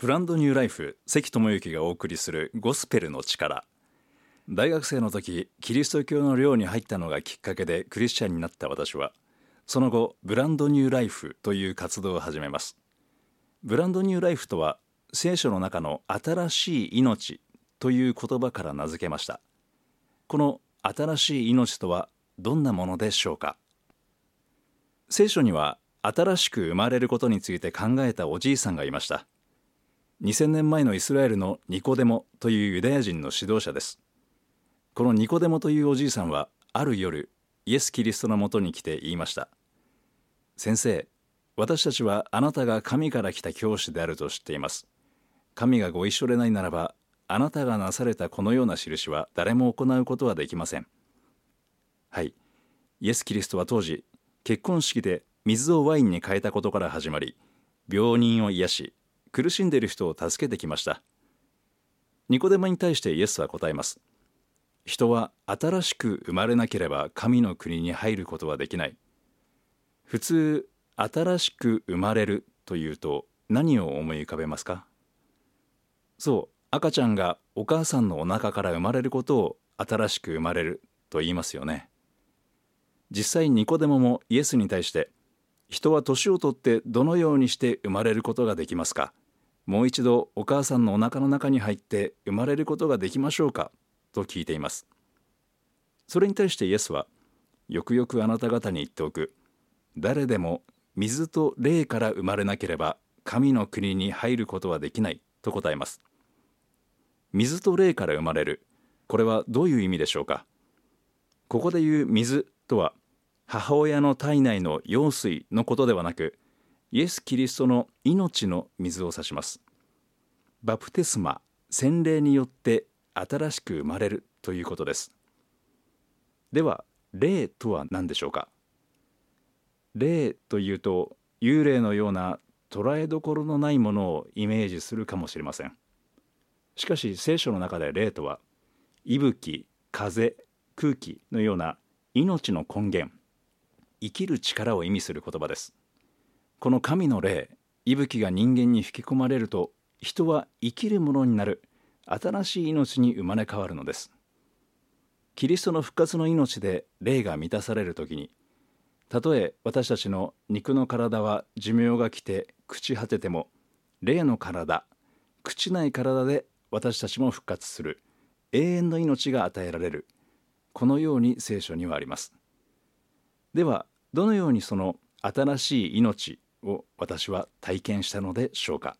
ブランドニューライフ関智之がお送りするゴスペルの力。大学生の時キリスト教の寮に入ったのがきっかけでクリスチャンになった私はその後ブランドニューライフという活動を始めます。ブランドニューライフとは聖書の中の新しい命という言葉から名付けました。この新しい命とはどんなものでしょうか？聖書には新しく生まれることについて考えたおじいさんがいました。2000年前のイスラエルのニコデモというユダヤ人の指導者です。このニコデモというおじいさんはある夜イエス・キリストのもとに来て言いました。先生私たちはあなたが神から来た教師であると知っています。神がご一緒でないならばあなたがなされたこのような印は誰も行うことはできません。はい。イエス・キリストは当時結婚式で水をワインに変えたことから始まり病人を癒し苦しんでいる人を助けてきました。ニコデモに対してイエスは答えます。人は新しく生まれなければ神の国に入ることはできない。普通新しく生まれるというと何を思い浮かべますか？そう赤ちゃんがお母さんのお腹から生まれることを新しく生まれると言いますよね。実際ニコデモもイエスに対して人は年をとってどのようにして生まれることができますか？もう一度お母さんのお腹の中に入って生まれることができましょうか？と聞いています。それに対してイエスはよくよくあなた方に言っておく。誰でも水と霊から生まれなければ神の国に入ることはできない。と答えます。水と霊から生まれる。これはどういう意味でしょうか？ここで言う水とは母親の体内の羊水のことではなくイエス・キリストの命の水を指します。バプテスマ洗礼によって新しく生まれるということです。では霊とは何でしょうか？霊というと幽霊のような捉えどころのないものをイメージするかもしれません。しかし聖書の中で霊とは息吹風空気のような命の根源生きる力を意味する言葉です。この神の霊息吹が人間に吹き込まれると人は生きるものになる。新しい命に生まれ変わるのです。キリストの復活の命で霊が満たされる時にたとえ私たちの肉の体は寿命が来て朽ち果てても霊の体朽ちない体で私たちも復活する。永遠の命が与えられる。このように聖書にはあります。ではどのようにその新しい命を私は体験したのでしょうか。